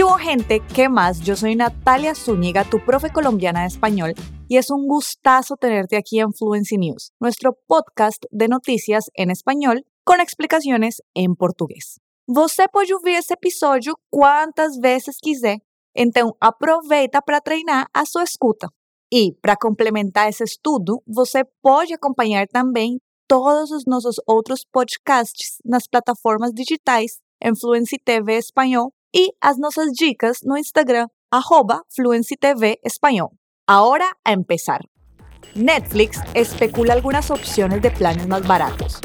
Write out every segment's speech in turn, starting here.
¿Qué hubo gente? ¿Qué más? Yo soy Natalia Zúñiga, tu profe colombiana de español, y es un gustazo tenerte aquí en Fluency News, nuestro podcast de noticias en español con explicaciones em português. Você pode ouvir esse episódio quantas vezes quiser, então aproveita para treinar a sua escuta. E, para complementar esse estudo, você pode acompanhar também todos os nossos outros podcasts nas plataformas digitais em Fluency TV Espanhol e as nossas dicas no Instagram, arroba Fluency TV. Ahora a empezar. Netflix especula algunas opciones de planes más baratos.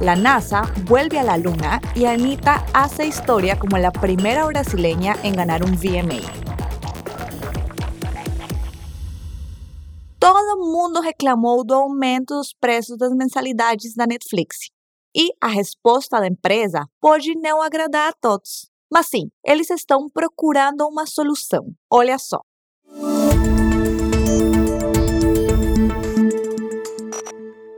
La NASA vuelve a la Luna y Anita hace historia como la primera brasileña en ganar un VMA. Todo mundo reclamou do aumento dos preços das mensalidades da Netflix. E a resposta da empresa pode não agradar a todos. Mas sim, eles estão procurando uma solução. Olha só.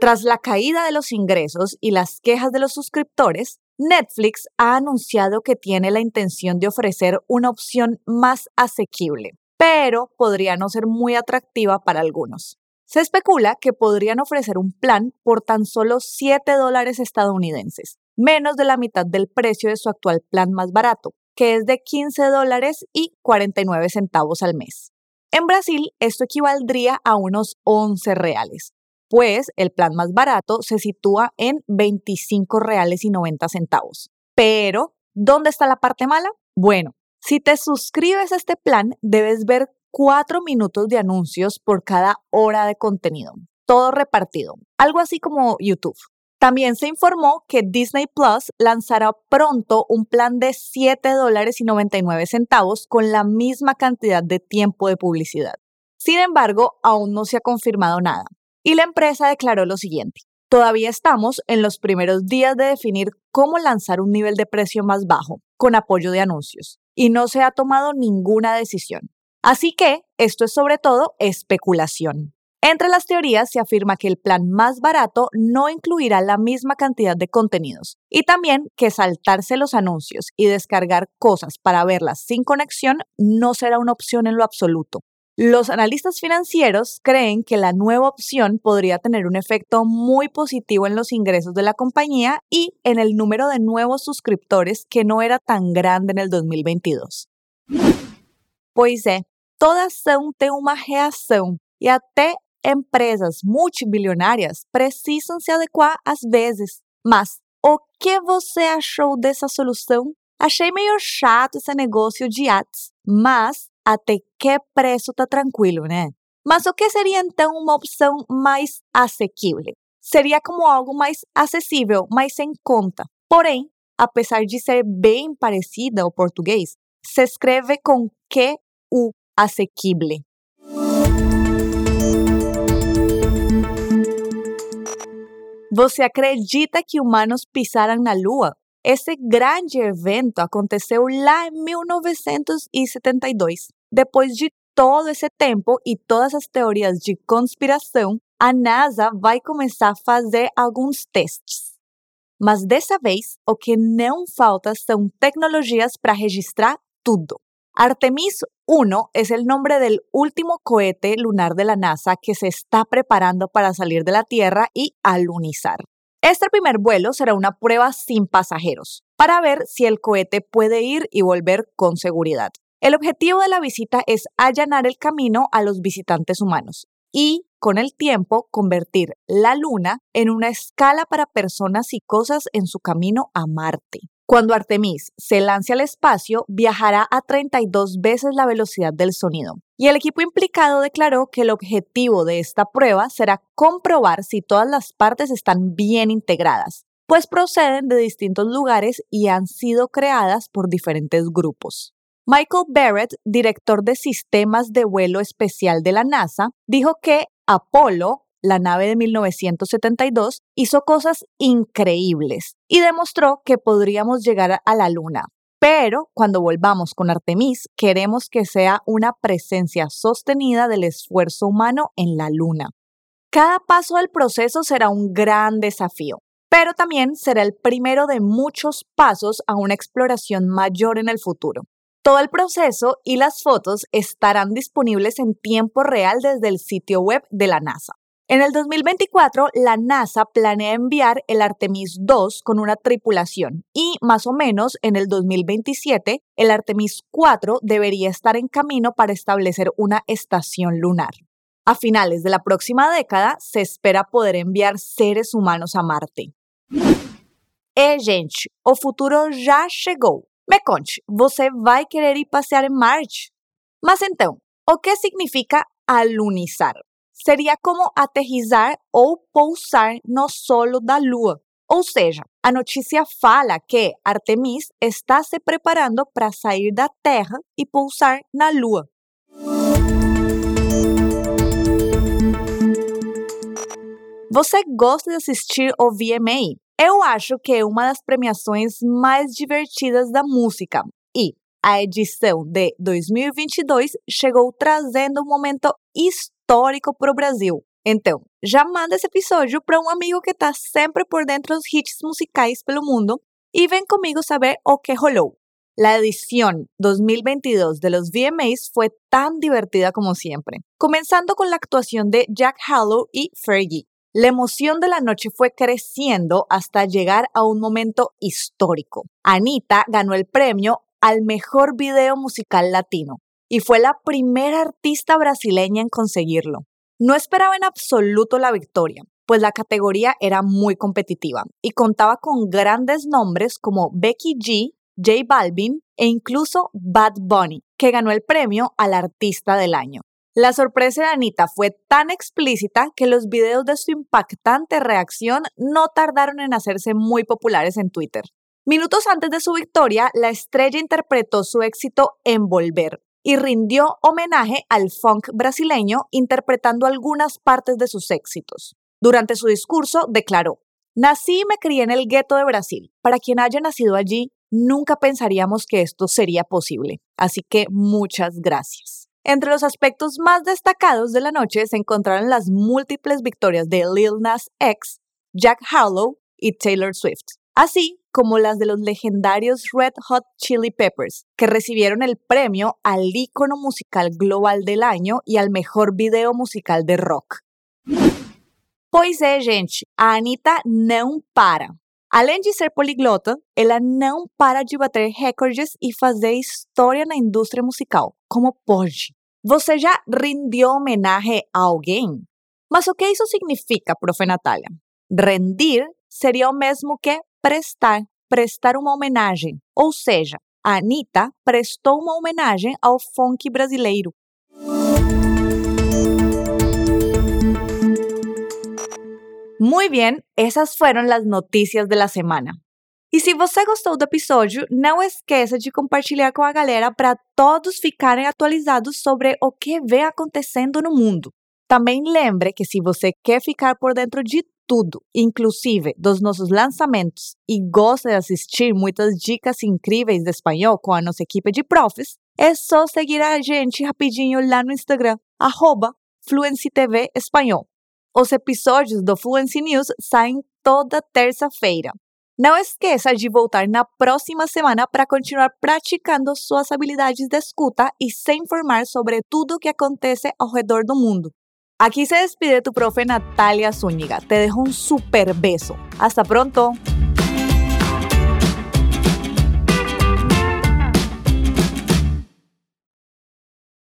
Tras la caída de los ingresos y las quejas de los suscriptores, Netflix ha anunciado que tiene la intención de ofrecer una opción más asequible, pero podría no ser muy atractiva para algunos. Se especula que podrían ofrecer un plan por tan solo 7 dólares estadounidenses, menos de la mitad del precio de su actual plan más barato, que es de 15 dólares y 49 centavos al mes. En Brasil, esto equivaldría a unos 11 reales, pues el plan más barato se sitúa en 25 reales y 90 centavos. Pero, ¿dónde está la parte mala? Bueno, si te suscribes a este plan, debes ver 4 minutos de anuncios por cada hora de contenido, todo repartido, algo así como YouTube. También se informó que Disney Plus lanzará pronto un plan de 7 dólares y 99 centavos con la misma cantidad de tiempo de publicidad. Sin embargo, aún no se ha confirmado nada. Y la empresa declaró lo siguiente. Todavía estamos en los primeros días de definir cómo lanzar un nivel de precio más bajo, con apoyo de anuncios, y no se ha tomado ninguna decisión. Así que esto es sobre todo especulación. Entre las teorías se afirma que el plan más barato no incluirá la misma cantidad de contenidos y también que saltarse los anuncios y descargar cosas para verlas sin conexión no será una opción en lo absoluto. Los analistas financieros creen que la nueva opción podría tener un efecto muy positivo en los ingresos de la compañía y en el número de nuevos suscriptores que no era tan grande en el 2022. Pois é, toda ação tem uma reação e até empresas multibilionárias precisam se adequar às vezes. Mas o que você achou dessa solução? Achei meio chato esse negócio de ads, mas até que preço tá tranquilo, né? Mas o que seria então uma opção mais assequible? Seria como algo mais acessível, mais em conta. Porém, apesar de ser bem parecida ao português, se escreve com que o Você acredita que humanos pisaram na Lua? Esse grande evento aconteceu lá em 1972. Depois de todo esse tempo e todas as teorias de conspiração, a NASA vai começar a fazer alguns testes. Mas dessa vez, o que não falta são tecnologias para registrar tudo. Artemis 1 es el nombre del último cohete lunar de la NASA que se está preparando para salir de la Tierra y alunizar. Este primer vuelo será una prueba sin pasajeros, para ver si el cohete puede ir y volver con seguridad. El objetivo de la visita es allanar el camino a los visitantes humanos y, con el tiempo, convertir la Luna en una escala para personas y cosas en su camino a Marte. Cuando Artemis se lance al espacio, viajará a 32 veces la velocidad del sonido. Y el equipo implicado declaró que el objetivo de esta prueba será comprobar si todas las partes están bien integradas, pues proceden de distintos lugares y han sido creadas por diferentes grupos. Michael Barrett, director de sistemas de vuelo especial de la NASA, dijo que Apolo, la nave de 1972, hizo cosas increíbles y demostró que podríamos llegar a la Luna. Pero cuando volvamos con Artemis, queremos que sea una presencia sostenida del esfuerzo humano en la Luna. Cada paso del proceso será un gran desafío, pero también será el primero de muchos pasos a una exploración mayor en el futuro. Todo el proceso y las fotos estarán disponibles en tiempo real desde el sitio web de la NASA. En el 2024, la NASA planea enviar el Artemis 2 con una tripulación y más o menos en el 2027, el Artemis 4 debería estar en camino para establecer una estación lunar. A finales de la próxima década, se espera poder enviar seres humanos a Marte. E, gente, o futuro já chegou. Me conte, você vai querer ir passear em Marte? Mas então, o que significa alunizar? Seria como aterrizar ou pousar no solo da Lua. Ou seja, a notícia fala que Artemis está se preparando para sair da Terra e pousar na Lua. Você gosta de assistir o VMA? Eu acho que é uma das premiações mais divertidas da música. E a edição de 2022 chegou trazendo um momento histórico para o Brasil. Então, já manda esse episódio para um amigo que está sempre por dentro dos hits musicais pelo mundo e vem comigo saber o que rolou. La edición 2022 de los VMAs fue tan divertida como siempre, comenzando con la actuación de Jack Harlow y Fergie. La emoción de la noche fue creciendo hasta llegar a un momento histórico. Anita ganó el premio al mejor video musical latino y fue la primera artista brasileña en conseguirlo. No esperaba en absoluto la victoria, pues la categoría era muy competitiva y contaba con grandes nombres como Becky G, J Balvin e incluso Bad Bunny, que ganó el premio al artista del año. La sorpresa de Anita fue tan explícita que los videos de su impactante reacción no tardaron en hacerse muy populares en Twitter. Minutos antes de su victoria, la estrella interpretó su éxito Envolver y rindió homenaje al funk brasileño interpretando algunas partes de sus éxitos. Durante su discurso declaró, Nací y me crié en el gueto de Brasil. Para quien haya nacido allí, nunca pensaríamos que esto sería posible. Así que muchas gracias. Entre los aspectos más destacados de la noche se encontraron las múltiples victorias de Lil Nas X, Jack Harlow y Taylor Swift, así como las de los legendarios Red Hot Chili Peppers, que recibieron el premio al ícono musical global del año y al mejor video musical de rock. Pois é, gente, a Anitta não para. Além de ser poliglota, ela não para de bater recordes e fazer história na indústria musical. Como pode? Você já rindió homenaje a alguém? Mas o que isso significa, profe Natália? Rendir seria o mesmo que prestar, prestar uma homenagem. Ou seja, a Anitta prestou uma homenagem ao funk brasileiro. Muy bien, esas fueron las noticias de la semana. E se você gostou do episódio, não esqueça de compartilhar com a galera para todos ficarem atualizados sobre o que vem acontecendo no mundo. Também lembre que se você quer ficar por dentro de tudo, inclusive dos nossos lançamentos, e gosta de assistir muitas dicas incríveis de espanhol com a nossa equipe de profs, é só seguir a gente rapidinho lá no Instagram, arroba FluencyTV Espanhol. Os episódios do Fluency News saem toda terça-feira. Não esqueça de voltar na próxima semana para continuar praticando suas habilidades de escuta e se informar sobre tudo o que acontece ao redor do mundo. Aquí se despide tu profe Natalia Zúñiga. Te dejo un super beso. Hasta pronto.